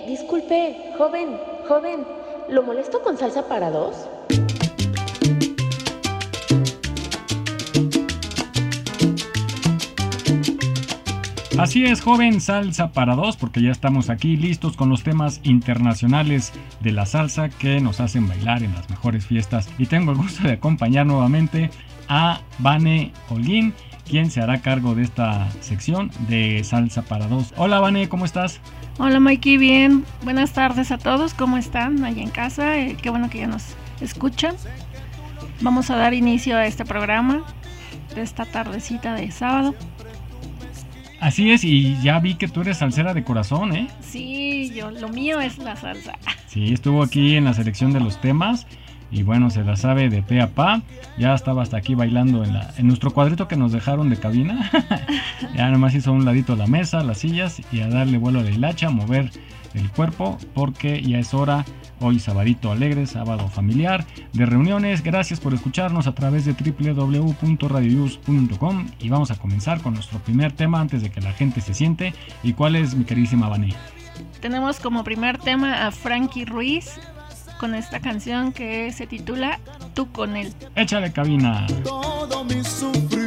Disculpe, joven, joven, ¿lo molesto con salsa para dos? Así es, joven, salsa para dos, porque ya estamos aquí listos con los temas internacionales de la salsa que nos hacen bailar en las mejores fiestas. Y tengo el gusto de acompañar nuevamente a Vane Holguín, quien se hará cargo de esta sección de salsa para dos. Hola, Vane, ¿cómo estás? Hola, Mikey, bien. Buenas tardes a todos, ¿cómo están allá en casa? Eh, qué bueno que ya nos escuchan. Vamos a dar inicio a este programa de esta tardecita de sábado. Así es, y ya vi que tú eres salsera de corazón, ¿eh? Sí, yo, lo mío es la salsa. Sí, estuvo aquí en la selección de los temas y bueno, se la sabe de pe a pa. Ya estaba hasta aquí bailando en, la, nuestro cuadrito que nos dejaron de cabina. ya nomás hizo un ladito la mesa, las sillas y a darle vuelo a la hilacha, mover el cuerpo porque ya es hora. Hoy sabadito alegre, sábado familiar de reuniones. Gracias por escucharnos a través de www.radioyus.com y vamos a comenzar con nuestro primer tema antes de que la gente se siente. ¿Y cuál es mi queridísima Vané? Tenemos como primer tema a Frankie Ruiz con esta canción que se titula Tú con él. Échale cabina. Todo mi sufrimiento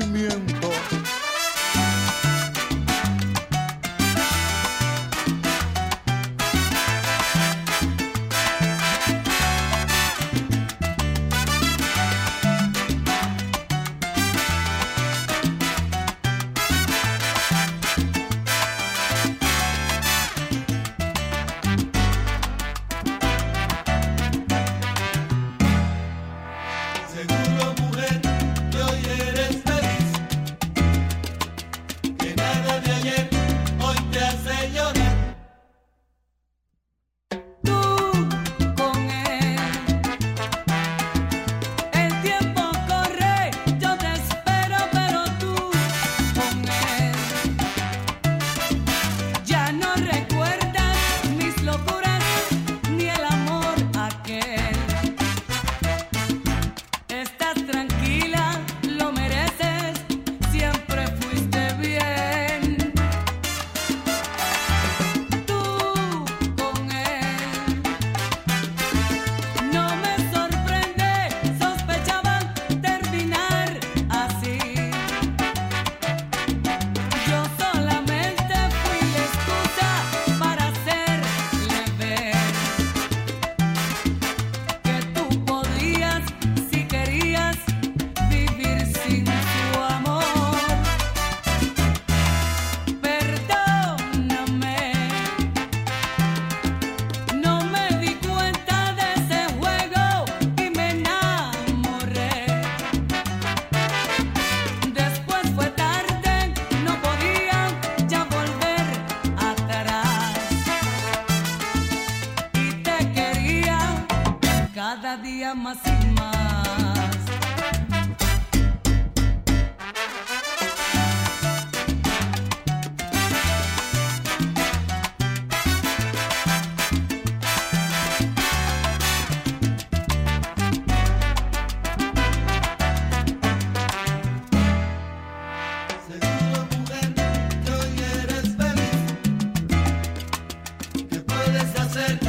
puedes hacer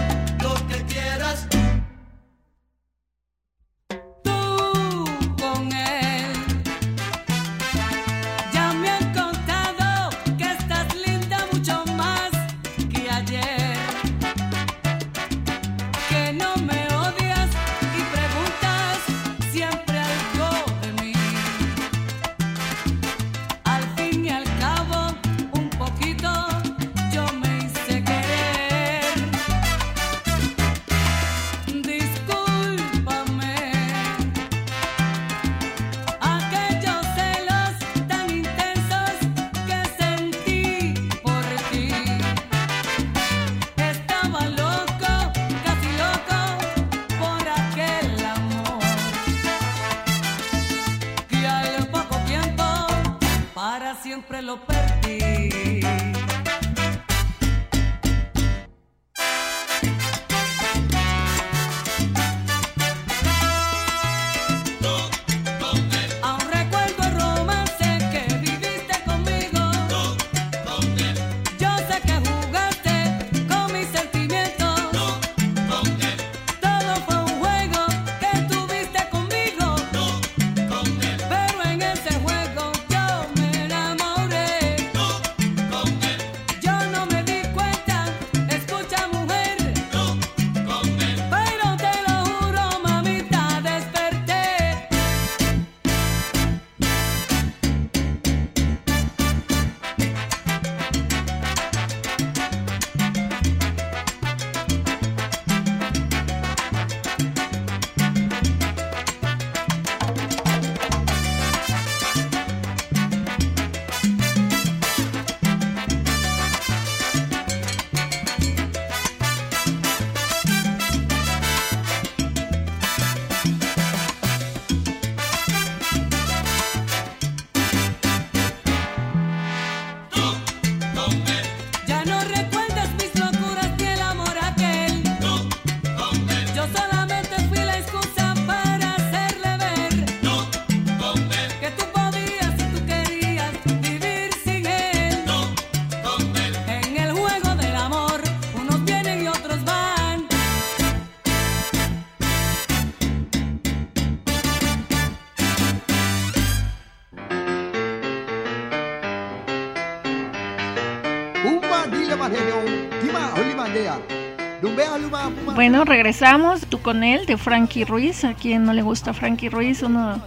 Bueno, regresamos. Tú con él, de Frankie Ruiz. A quien no le gusta Frankie Ruiz, uno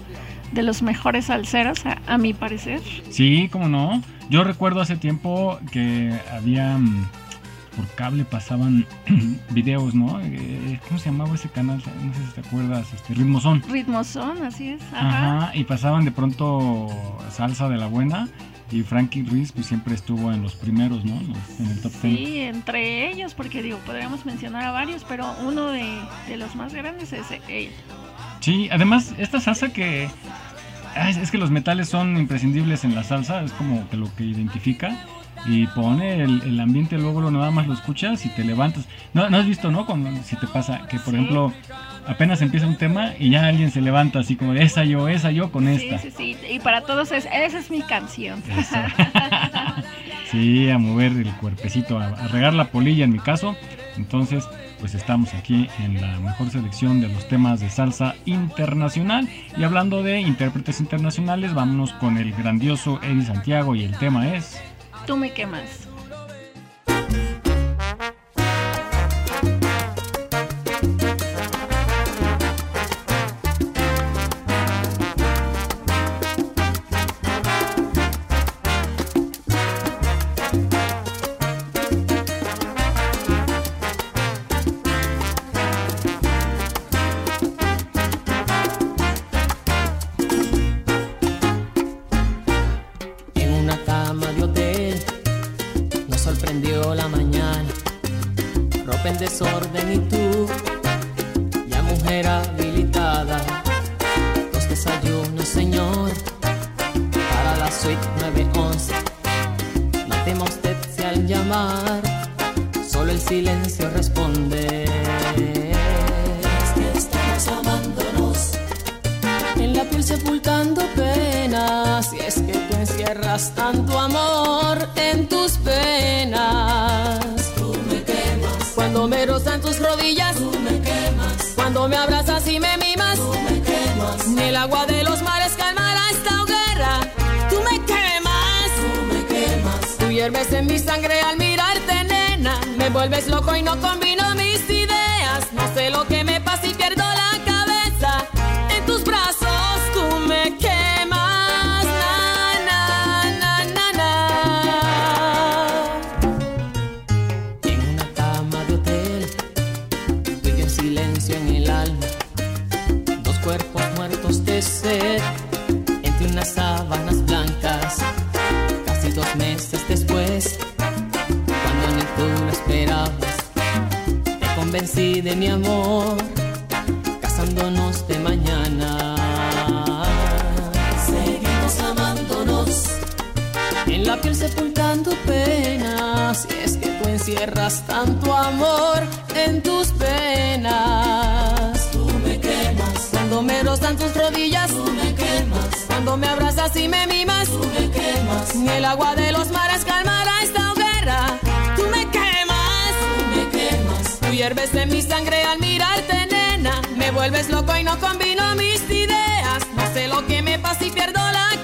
de los mejores salseros, a, a mi parecer. Sí, cómo no. Yo recuerdo hace tiempo que había mm, por cable pasaban videos, ¿no? Eh, ¿Cómo se llamaba ese canal? No sé si te acuerdas, este Ritmo Son. Ritmo son, así es. Ajá. Ajá, y pasaban de pronto salsa de la buena y Frankie Ruiz pues siempre estuvo en los primeros, ¿no? En el top 10. Sí, entre ellos, porque digo, podríamos mencionar a varios, pero uno de, de los más grandes es él. Sí, además esta salsa que es, que los metales son imprescindibles en la salsa, es como que lo que identifica y pone el, el ambiente luego lo nada más lo escuchas y te levantas. No, no has visto, ¿no? Si te pasa que por Sí. ejemplo apenas empieza un tema y ya alguien se levanta así como esa yo, esa yo con Sí, esta. sí, sí. Y para todos es, esa es mi canción. Sí, a mover el cuerpecito, a, a regar la polilla en mi caso. Entonces, pues estamos aquí en la mejor selección de los temas de salsa internacional. Y hablando de intérpretes internacionales, vámonos con el grandioso Eddie Santiago y el tema es... Tú me quemas. Te convencí de mi amor, casándonos de mañana. Seguimos amándonos, en la piel sepultando penas. Y es que tú encierras tanto amor en tus penas. Tú me quemas cuando me rozan tus rodillas. Tú me quemas cuando me abrazas y me mimas. Tú me quemas ni el agua de los mares calmará esta hierves en mi sangre al mirarte, nena. Me vuelves loco y no combino mis ideas. No sé lo que me pasa y pierdo la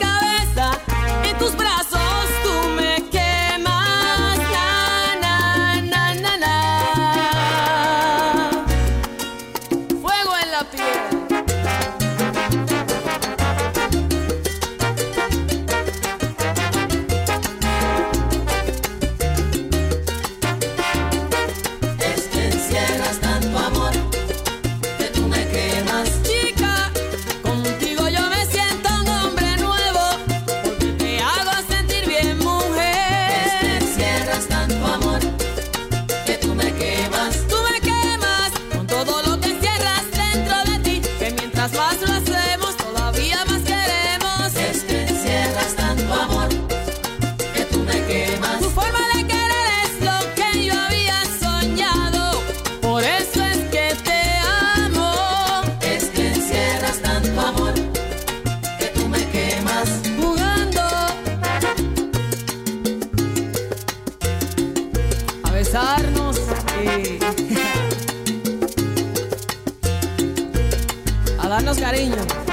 a darnos cariño.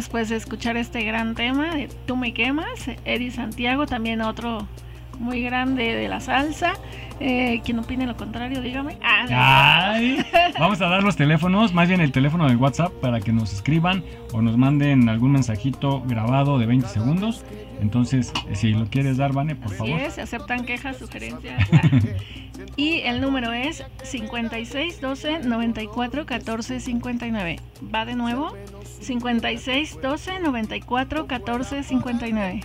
Después de escuchar este gran tema de Tú me quemas, Eddie Santiago, también otro muy grande de la salsa. Eh, quien opine lo contrario, dígame. Ah, vamos a dar los teléfonos, más bien el teléfono del WhatsApp para que nos escriban o nos manden algún mensajito grabado de 20 segundos. Entonces, si lo quieres dar, Vane, por Así favor. es, aceptan quejas, sugerencias. y el número es 56 12 94 14 59. Va de nuevo. 56 12 94 14 59.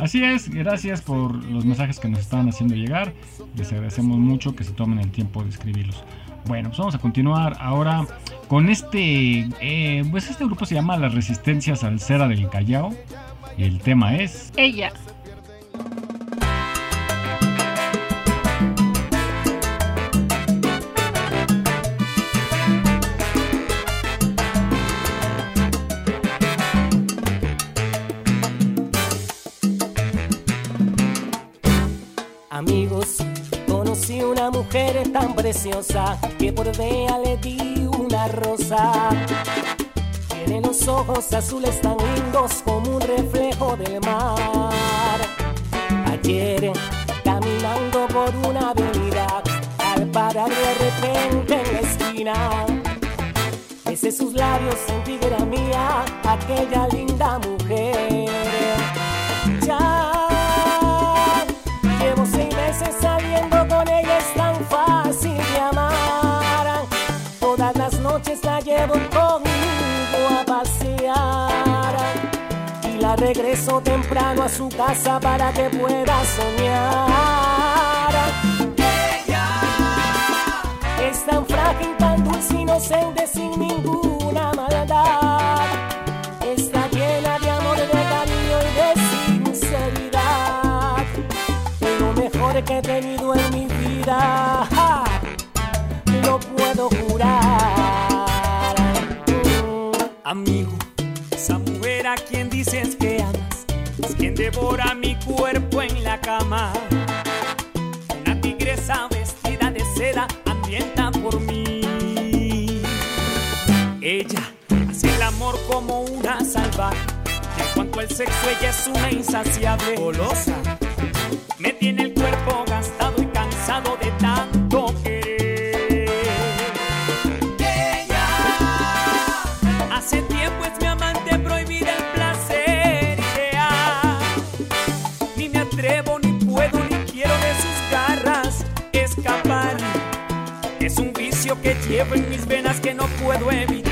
Así es, gracias por los mensajes que nos están haciendo llegar. Les agradecemos mucho que se tomen el tiempo de escribirlos. Bueno, pues vamos a continuar ahora con este, eh, pues este grupo se llama La Resistencia Salsera del Callao. Y el tema es Ella. Amigos, conocí una mujer tan preciosa que por vea le di una rosa. Tiene los ojos azules tan lindos como un reflejo del mar. Ayer, caminando por una avenida, al parar de repente en la esquina, besé sus labios, sentí que era mía aquella linda mujer. Ya Llevo seis meses saliendo con ella, es tan fácil de amar. Todas las noches la llevo regreso temprano a su casa para que pueda soñar. Ella es tan frágil, tan dulce, inocente, sin ninguna maldad. Está llena de amor, de cariño y de sinceridad lo mejor que he tenido en mi vida. ¡Ja! Lo puedo jurar. Amigo, esa a quien dices que amas es quien devora mi cuerpo en la cama. Una tigresa vestida de seda hambrienta por mí. Ella hace el amor como una salvaje. En cuanto al sexo, ella es una insaciable. Golosa. Me tiene el cuerpo gastado y cansado de venas que no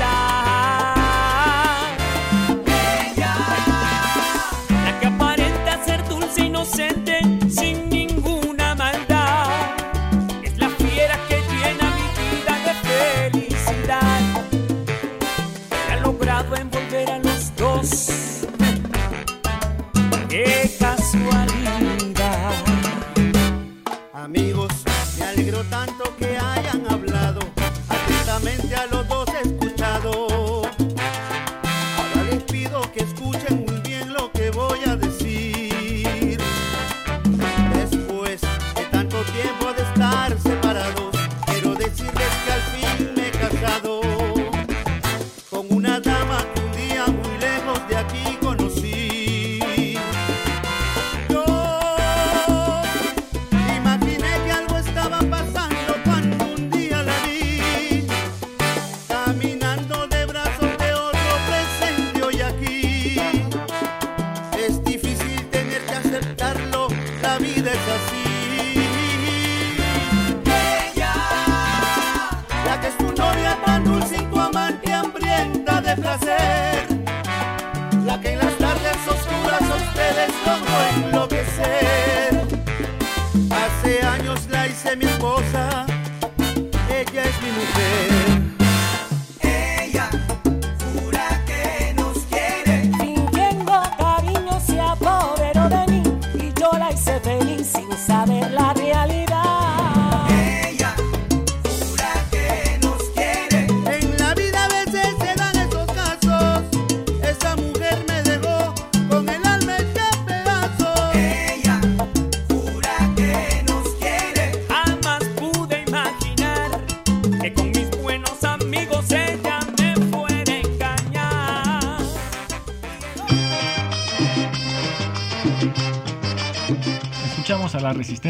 La que es tu novia tan dulce en tu amante y hambrienta de placer, la que en las tardes oscuras ustedes lo voy.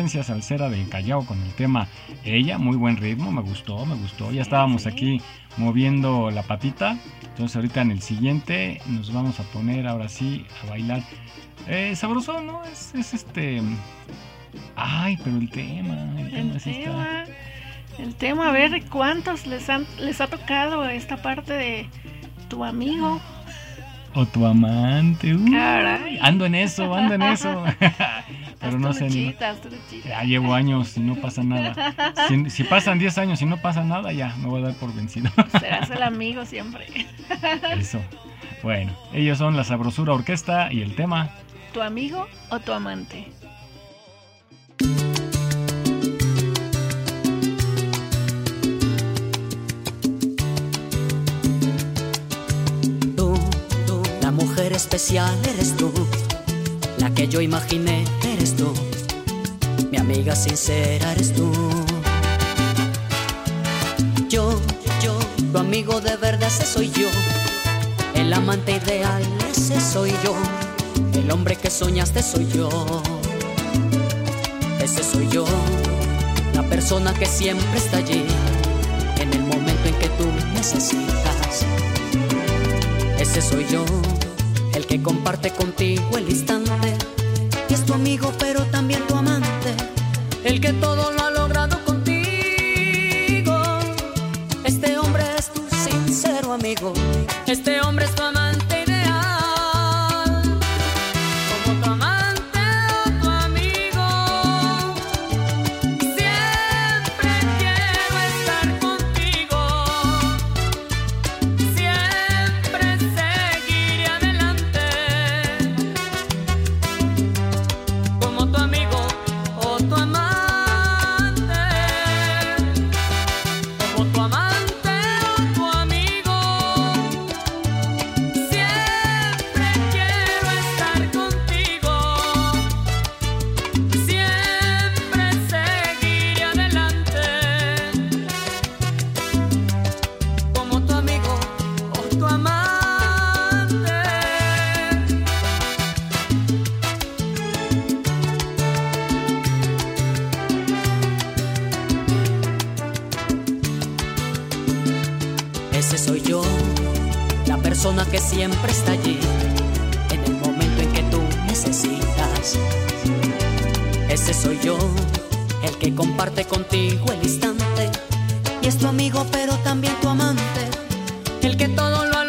Salsera del Callao con el tema Ella, muy buen ritmo, me gustó, me gustó. Ya estábamos aquí moviendo la patita. Entonces ahorita en el siguiente nos vamos a poner ahora sí a bailar. Eh, sabroso, ¿no? Es, es este... Ay, pero el tema, el tema El sí está- tema, el tema, a ver cuántos les, han, les ha tocado esta parte de tu amigo. O tu amante. uy. Caray. ando en eso, ando en eso. pero no sé. Ya llevo años y no pasa nada. Si, si pasan 10 años y no pasa nada, ya me voy a dar por vencido. Serás el amigo siempre. Eso. Bueno, ellos son la Sabrosura Orquesta y el tema. ¿Tu amigo o tu amante? Tú, tú, la mujer especial eres tú, la que yo imaginé mi amiga sincera eres tú. Yo, yo, tu amigo de verdad ese soy yo, el amante ideal ese soy yo, el hombre que soñaste soy yo, ese soy yo, la persona que siempre está allí, en el momento en que tú necesitas. Ese soy yo, el que comparte contigo el instante. Y es tu amigo, pero también tu amante. El que todo lo ha logrado contigo. Este hombre es tu sincero amigo. Este hombre es tu amante yo, el que comparte contigo el instante. Y es tu amigo, pero también tu amante. El que todo lo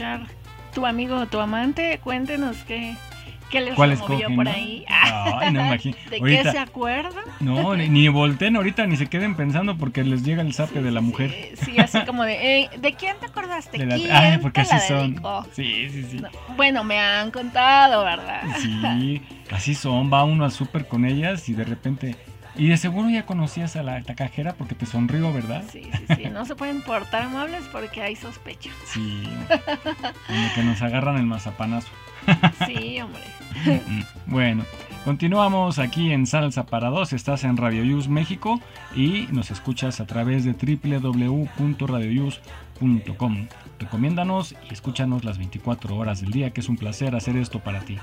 escuchar tu amigo o tu amante? Cuéntenos qué, qué les ¿Cuál escogen, por no? ahí. Ay, no imagino. ¿De Ahorita- qué se acuerdan? No, ni, ni volteen ahorita ni se queden pensando porque les llega el zape de la mujer. Sí, sí, así como de, eh, ¿de quién te acordaste? De la- ¿Quién Ay, porque te la así son. dedicó? Sí, sí, sí. No, bueno, me han contado, ¿verdad? Sí, así son. Va uno al súper con ellas y de repente. Y de seguro ya conocías a la, la cajera porque te sonrió, ¿verdad? Sí, sí, sí. No se pueden portar amables porque hay sospecha. Sí. Como que nos agarran el mazapanazo. Sí, hombre. Bueno, continuamos aquí en Salsa para Dos. Estás en Radio Yus México y nos escuchas a través de www.radioyus.com. Recomiéndanos y escúchanos las 24 horas del día, que es un placer hacer esto para ti.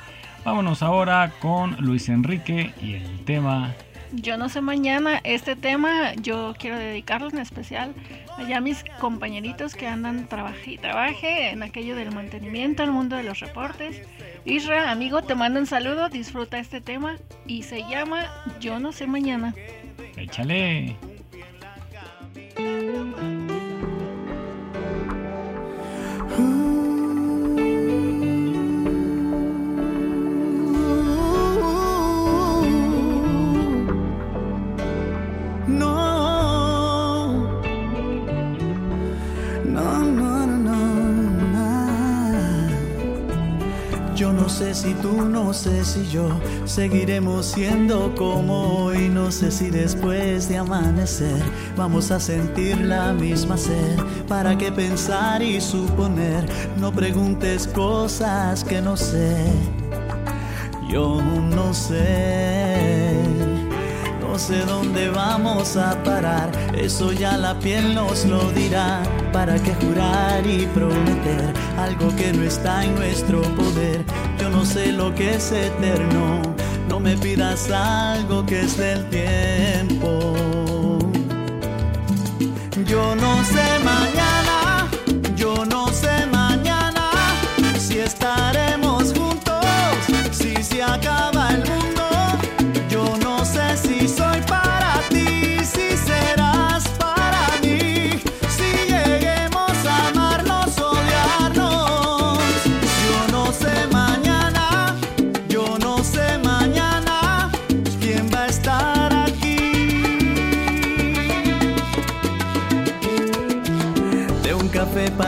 Vámonos ahora con Luis Enrique y el tema. Yo no sé mañana, este tema yo quiero dedicarlo en especial allá a mis compañeritos que andan trabaje y trabaje en aquello del mantenimiento, el mundo de los reportes. Isra, amigo, te mando un saludo, disfruta este tema y se llama Yo no sé mañana. Échale. Sé si tú, no sé si yo seguiremos siendo como hoy. No sé si después de amanecer vamos a sentir la misma sed. ¿Para qué pensar y suponer? No preguntes cosas que no sé. Yo no sé, no sé dónde vamos a parar, eso ya la piel nos lo dirá. ¿Para qué jurar y prometer algo que no está en nuestro poder? Yo no sé lo que es eterno, no me pidas algo que es del tiempo. Yo no sé mañana,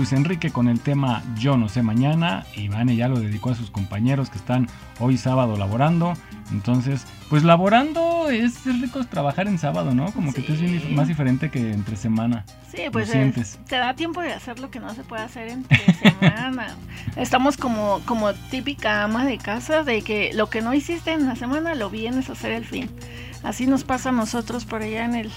Luis Enrique con el tema Yo no sé mañana. Iván ya lo dedicó a sus compañeros que están hoy sábado laborando. Entonces, pues laborando es, es rico trabajar en sábado, ¿no? Como que es más diferente que entre semana. Sí, pues eh, te da tiempo de hacer lo que no se puede hacer entre semana. Estamos como, como típica ama de casa de que lo que no hiciste en la semana lo vienes a hacer el fin. Así nos pasa a nosotros por allá en el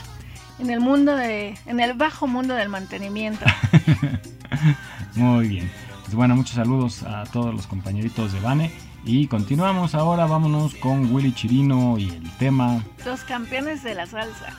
en el mundo de en el bajo mundo del mantenimiento. Muy bien. Pues bueno, muchos saludos a todos los compañeritos de Bane. Y continuamos ahora, vámonos con Willy Chirino y el tema. Los campeones de la salsa.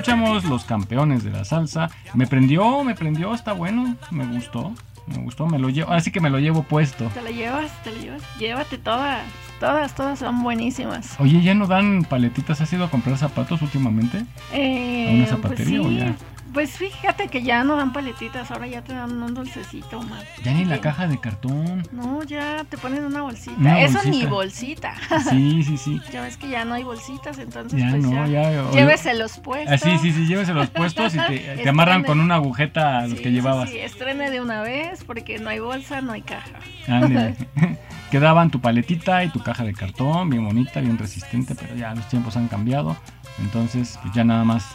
Escuchamos los campeones de la salsa. Me prendió, me prendió, está bueno, me gustó, me gustó, me lo llevo, así que me lo llevo puesto. Te lo llevas, te lo llevas, llévate toda. Todas, todas son buenísimas. Oye, ¿ya no dan paletitas? ¿Has ido a comprar zapatos últimamente? Eh, ¿A una zapatería pues o sí. ya? Pues fíjate que ya no dan paletitas, ahora ya te dan un dulcecito más. Ya ni la caja de cartón. No, ya te ponen una bolsita. Una Eso ni bolsita. Sí, sí, sí. ya ves que ya no hay bolsitas, entonces Ya pues no, ya. ya. Lléveselos puestos. Ah, sí, sí, sí, llévese los puestos y te, te amarran con una agujeta a los Sí, que sí, llevabas. Sí, estrene de una vez porque no hay bolsa, no hay caja. Ándale. Quedaban tu paletita y tu caja de cartón, bien bonita, bien resistente, pero ya los tiempos han cambiado. Entonces, pues ya nada más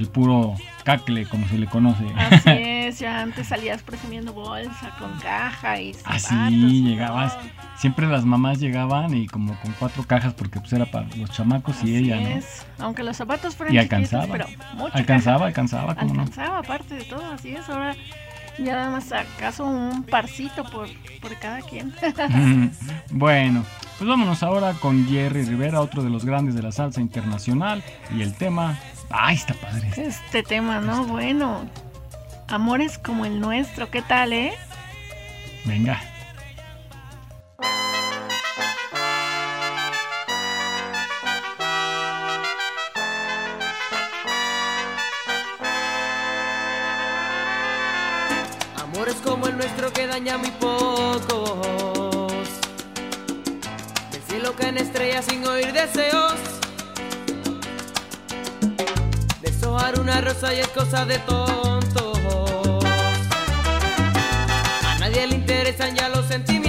el puro cacle, como se le conoce. Así es, ya antes salías presumiendo bolsa con caja y zapatos. Así llegabas. Siempre las mamás llegaban y como con cuatro cajas porque pues era para los chamacos y ella, ¿no? es. Aunque los zapatos fueran Y alcanzaba. pero mucha Alcanzaba, alcanzaba, ¿cómo no? Alcanzaba, aparte de todo, así es. Ahora ya nada más acaso un parcito por, por cada quien. bueno, pues vámonos ahora con Jerry Rivera, otro de los grandes de la salsa internacional. Y el tema. ¡Ay, está padre! Este tema, ¿no? Bueno, amores como el nuestro, ¿qué tal, eh? Venga. Amores como el nuestro que daña muy pocos. Del cielo caen estrellas sin oír deseos. Deshojar una rosa y es cosa de tontos. A nadie le interesan ya los sentimientos.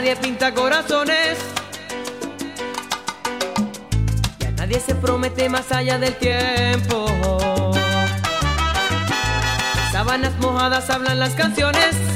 Nadie pinta corazones. Ya nadie se promete más allá del tiempo. Sábanas mojadas hablan las canciones.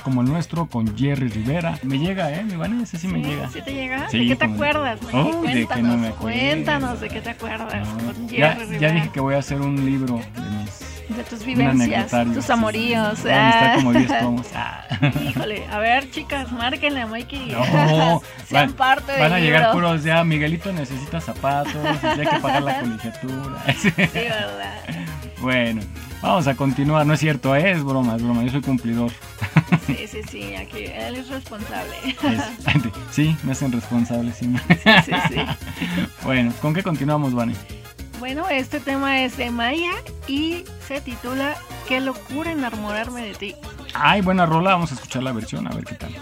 Como el nuestro con Jerry Rivera. Me llega, ¿eh? Mi Vane, ese sí, me llega. ¿Sí te llega? Sí, ¿De qué te acuerdas? Oh, de que no me acuerdo. Cuéntanos de qué te acuerdas. No, con ya, Jerry ya Rivera. dije que voy a hacer un libro de mis De tus vivencias, tus sí, amoríos. sí. A estar ah. como 10 tomos. Ah. Híjole, a ver, chicas, márquenle a Mikey. No, Sean van, parte van a llegar puros ya. Miguelito necesita zapatos, y hay que pagar la colegiatura. Sí. Sí, ¿verdad? Bueno, vamos a continuar. No es cierto, ¿eh? es broma, es broma. Yo soy cumplidor. Sí, sí, sí, aquí él es responsable. Es- sí, me hacen responsable, sí. Sí, sí. Bueno, ¿con qué continuamos, Vane? Bueno, este tema es de Maya y se titula Qué locura enamorarme de ti. Ay, buena rola, vamos a escuchar la versión, a ver qué tal.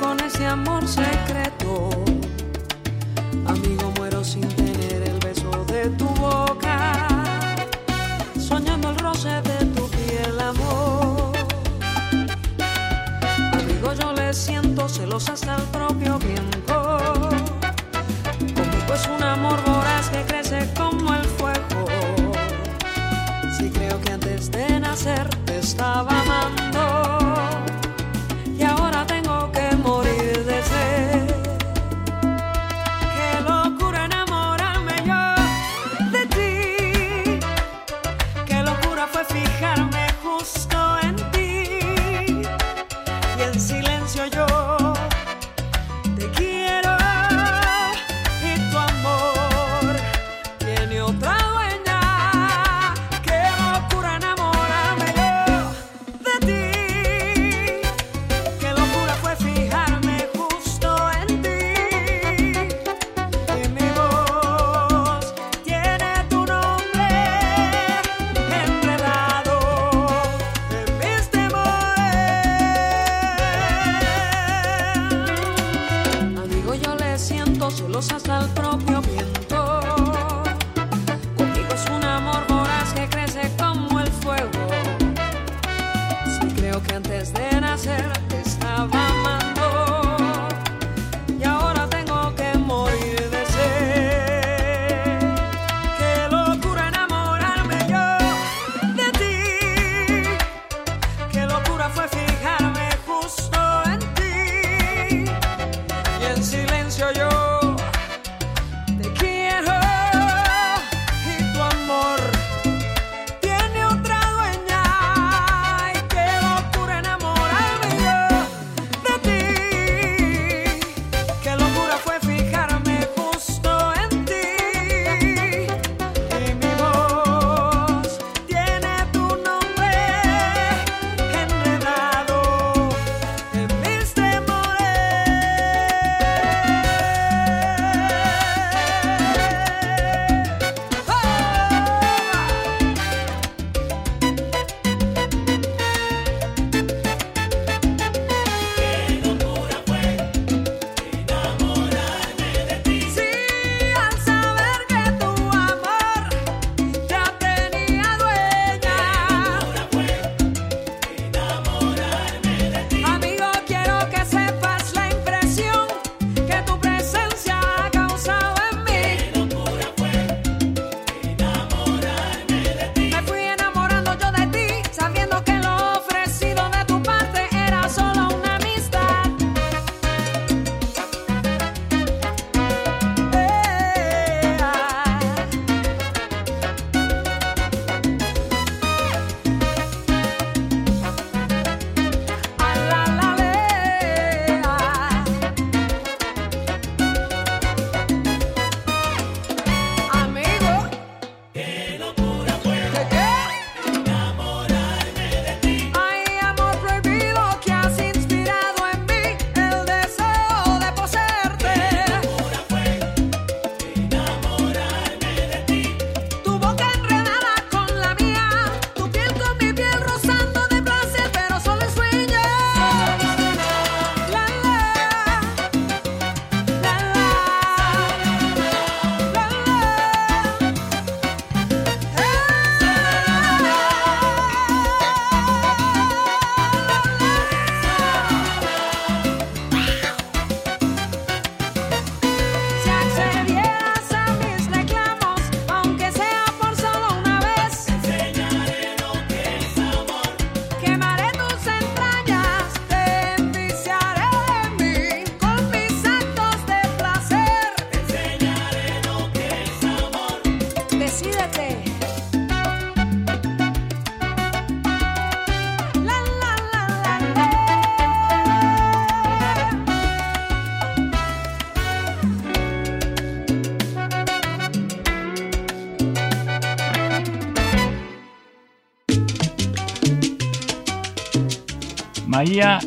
Con ese amor secreto. Amigo, muero sin tener el beso de tu boca. Soñando el roce de tu piel, amor. Amigo, yo le siento celos hasta el propio viento. Conmigo es un amor voraz que crece como el fuego. Si creo que antes de nacer te estaba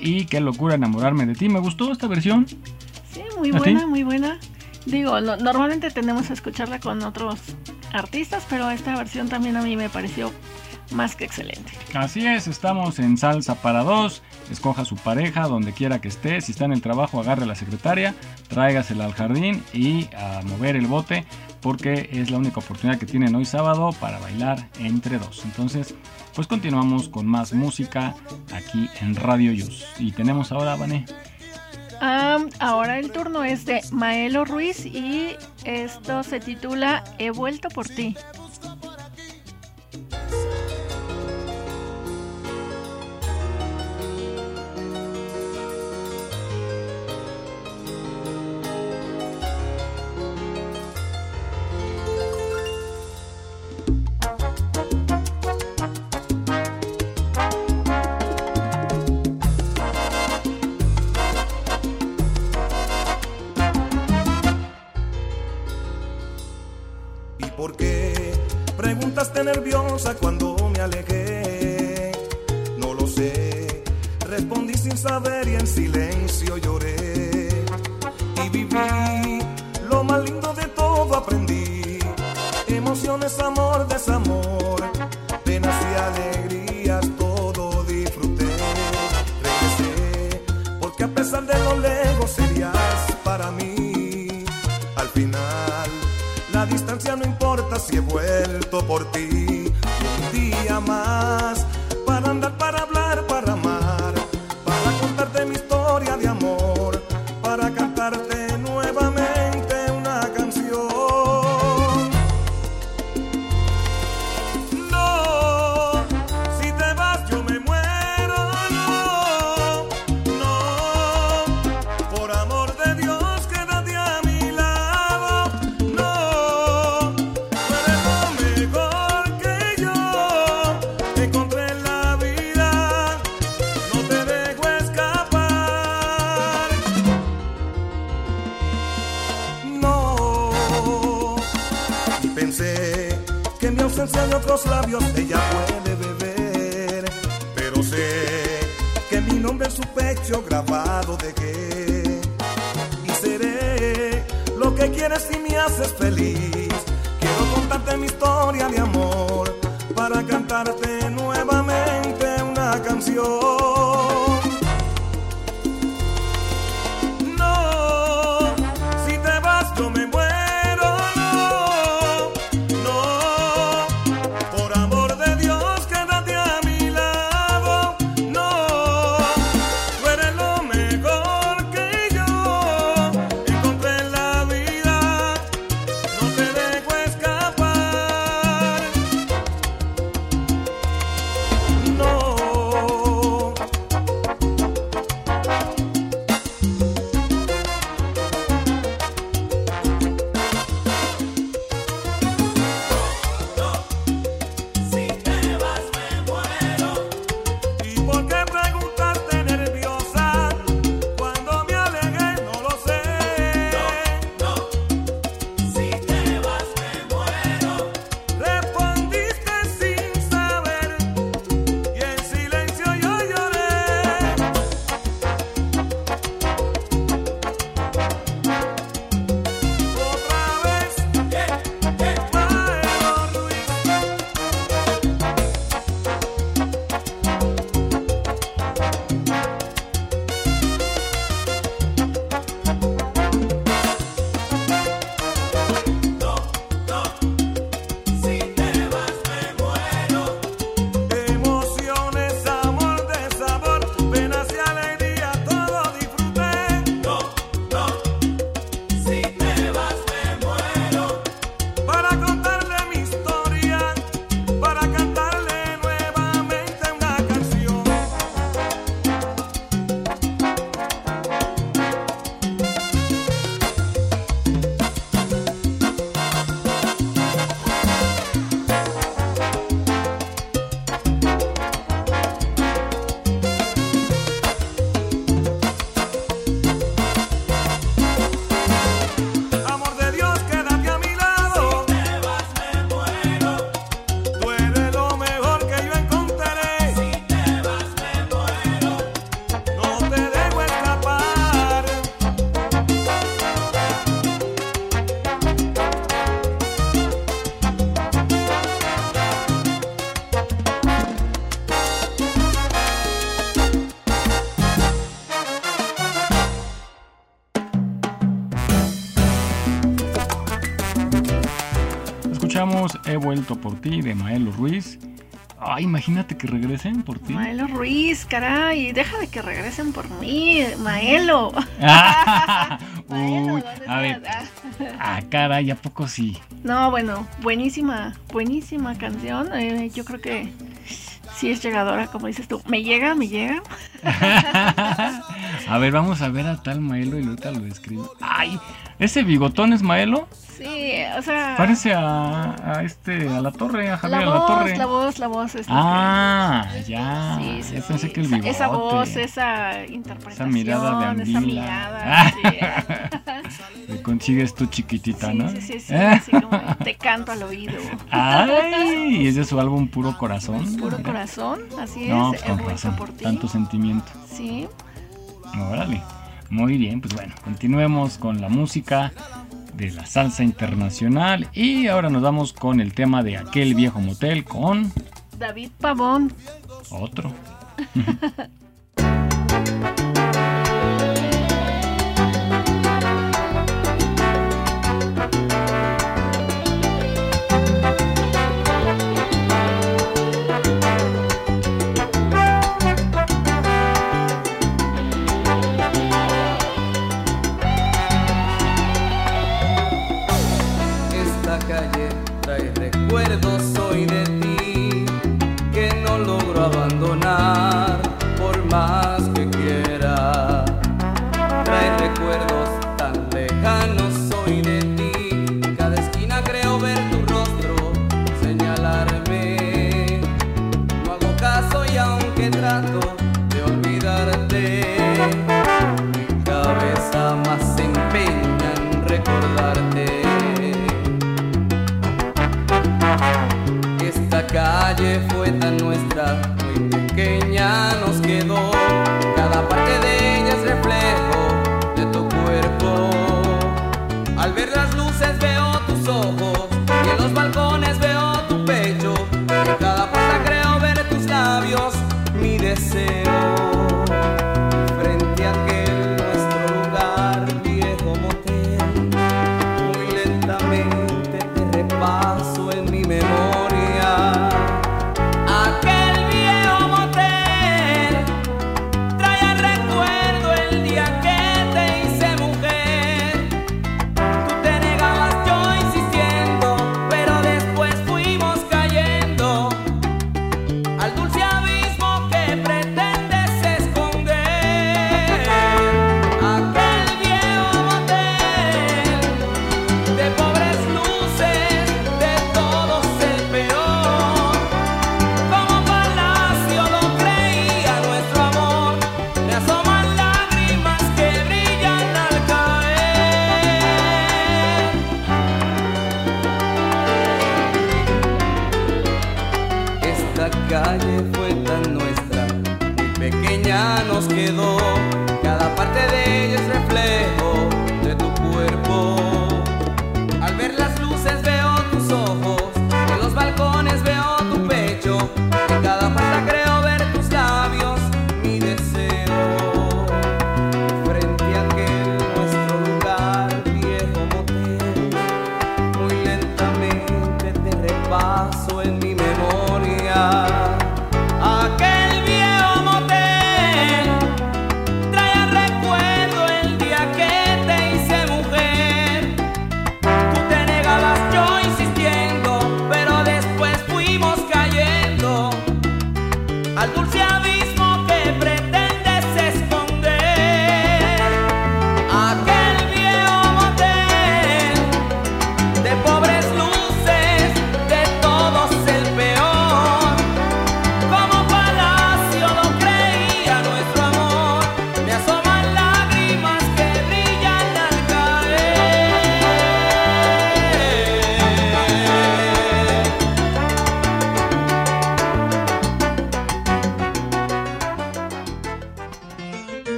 Y Qué locura enamorarme de ti. Me gustó esta versión. Sí, muy ¿A buena, muy buena. Digo, no- normalmente tenemos que escucharla con otros artistas, pero esta versión también a mí me pareció más que excelente. Así es, estamos en salsa para dos. Escoja su pareja donde quiera que esté. Si está en el trabajo, agarre a la secretaria, tráigasela al jardín y a mover el bote porque es la única oportunidad que tienen hoy sábado para bailar entre dos. Entonces, pues continuamos con más música aquí en Radio Yus. Y tenemos ahora, Vané. Ah, ahora el turno es de Maelo Ruiz y esto se titula He vuelto por ti. He vuelto por ti de Maelo Ruiz. Ay, imagínate que regresen por ti. Maelo Ruiz, caray, deja de que regresen por mí, Maelo. Ah, Maelo, Uy, ¿dónde a ver. Ah. Ah, caray, ¿a poco sí? No, bueno, buenísima, buenísima canción. eh, yo creo que sí es llegadora, como dices tú. Me llega, me llega. a ver, vamos a ver a tal Maelo y ahorita lo describo. Ay, ¿ese bigotón es Maelo? Sí, o sea. Parece a, a este, a la torre, a Javier la a la voz, torre. la voz, la voz. Es Ah, ya. sí, sí, Yo pensé sí. que el Esa- bigote. Esa voz, esa interpretación, mirada de esa mirada. Me consigues tú chiquitita, Sí, ¿no? sí, sí, sí, así como te canto al oído. Ay, y es de su álbum Puro Corazón. Puro corazón, así No, es. pues con razón. por ti. Tanto sentimiento. Sí. Órale. Muy bien, pues bueno, continuemos con la música de la salsa internacional y ahora nos vamos con el tema de aquel viejo motel con David Pavón. otro.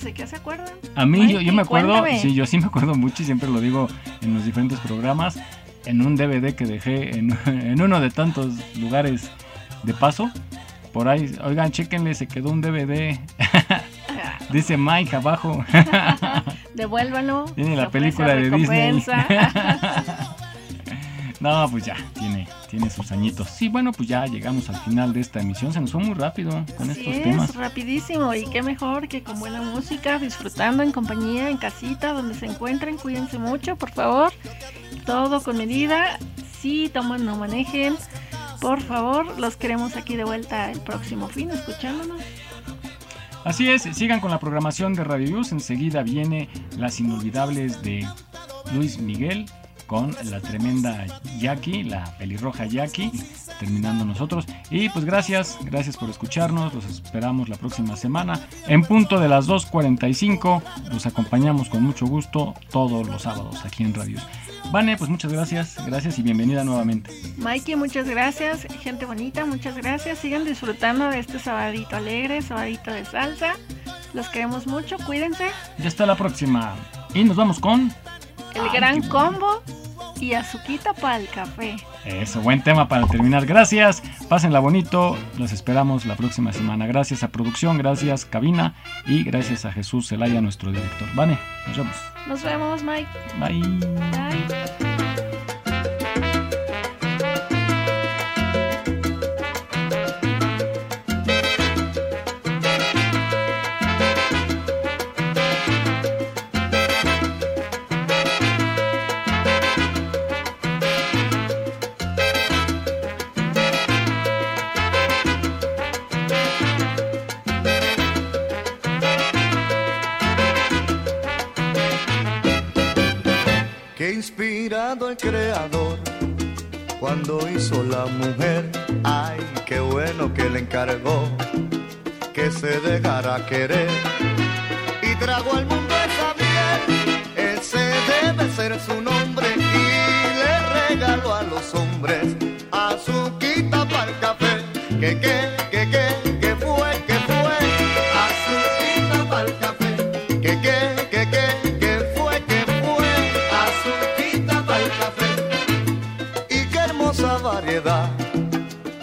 ¿de qué se acuerdan? A mí, yo, yo me acuerdo, Cuéntame. sí, yo sí me acuerdo mucho y siempre lo digo en los diferentes programas, en un DVD que dejé en, en uno de tantos lugares de paso. Por ahí, oigan, chéquenle, se quedó un DVD. Dice Mike abajo. Devuélvalo. Tiene la película de Disney. no, pues ya, tiene, tiene sus añitos. Sí, bueno, pues ya llegamos al final de esta emisión. Se nos fue muy rápido con Así estos es, temas. rapidísimo y qué mejor que con buena música, disfrutando en compañía, en casita, donde se encuentren, cuídense mucho, por favor, todo con medida, si toman, no manejen, por favor, los queremos aquí de vuelta el próximo fin, escuchándonos. Así es, sigan con la programación de Radio Luz. Enseguida viene Las Inolvidables de Luis Miguel con la tremenda Jackie, la pelirroja Jackie, terminando nosotros. Y pues gracias, gracias por escucharnos. Los esperamos la próxima semana. En punto de las 2.45 los acompañamos con mucho gusto todos los sábados aquí en Radio. Vane, pues muchas gracias, gracias y bienvenida nuevamente. Mikey, muchas gracias, gente bonita, muchas gracias, sigan disfrutando de este sabadito alegre, sabadito de salsa, los queremos mucho, cuídense, Ya hasta la próxima. Y nos vamos con... el gran combo y azuquita para el café. Eso, buen tema para terminar. Gracias, pásenla bonito. Los esperamos la próxima semana. Gracias a producción, gracias cabina y gracias a Jesús Zelaya, nuestro director. Vane, nos vemos. Nos vemos, Mike. Bye. Bye. Inspirado el creador. Cuando hizo la mujer, ay, qué bueno que le encargó que se dejara querer. Y trago al mundo esa miel, ese debe ser su nombre y le regaló a los hombres azuquita para el café, que que,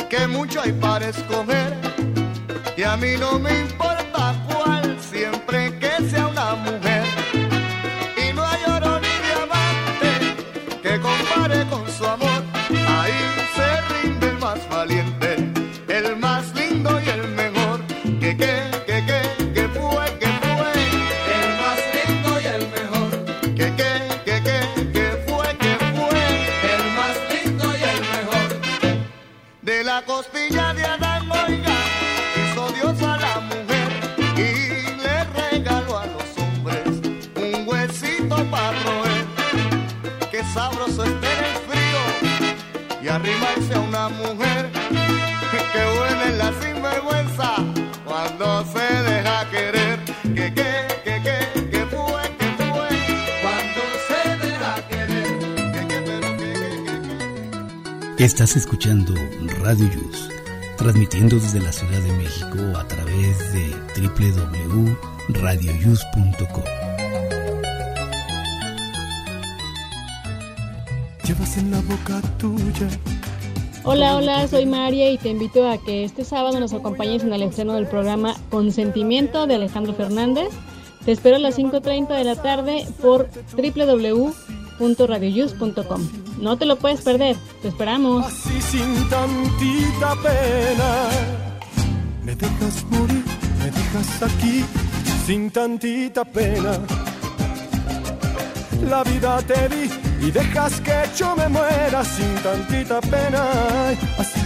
que mucho hay para escoger, y a mí no me importa Estás escuchando Radio Yus, transmitiendo desde la Ciudad de México a través de www.radioyus.com. Llevas en la boca tuya. Hola, hola, soy María y te invito a que este sábado nos acompañes en el estreno del programa Consentimiento de Alejandro Fernández. Te espero a las 5.30 de la tarde por www.radioyus.com. No te lo puedes perder, te esperamos. Así sin tantita pena. Me dejas morir, me dejas aquí sin tantita pena. La vida te di y dejas que yo me muera sin tantita pena. Así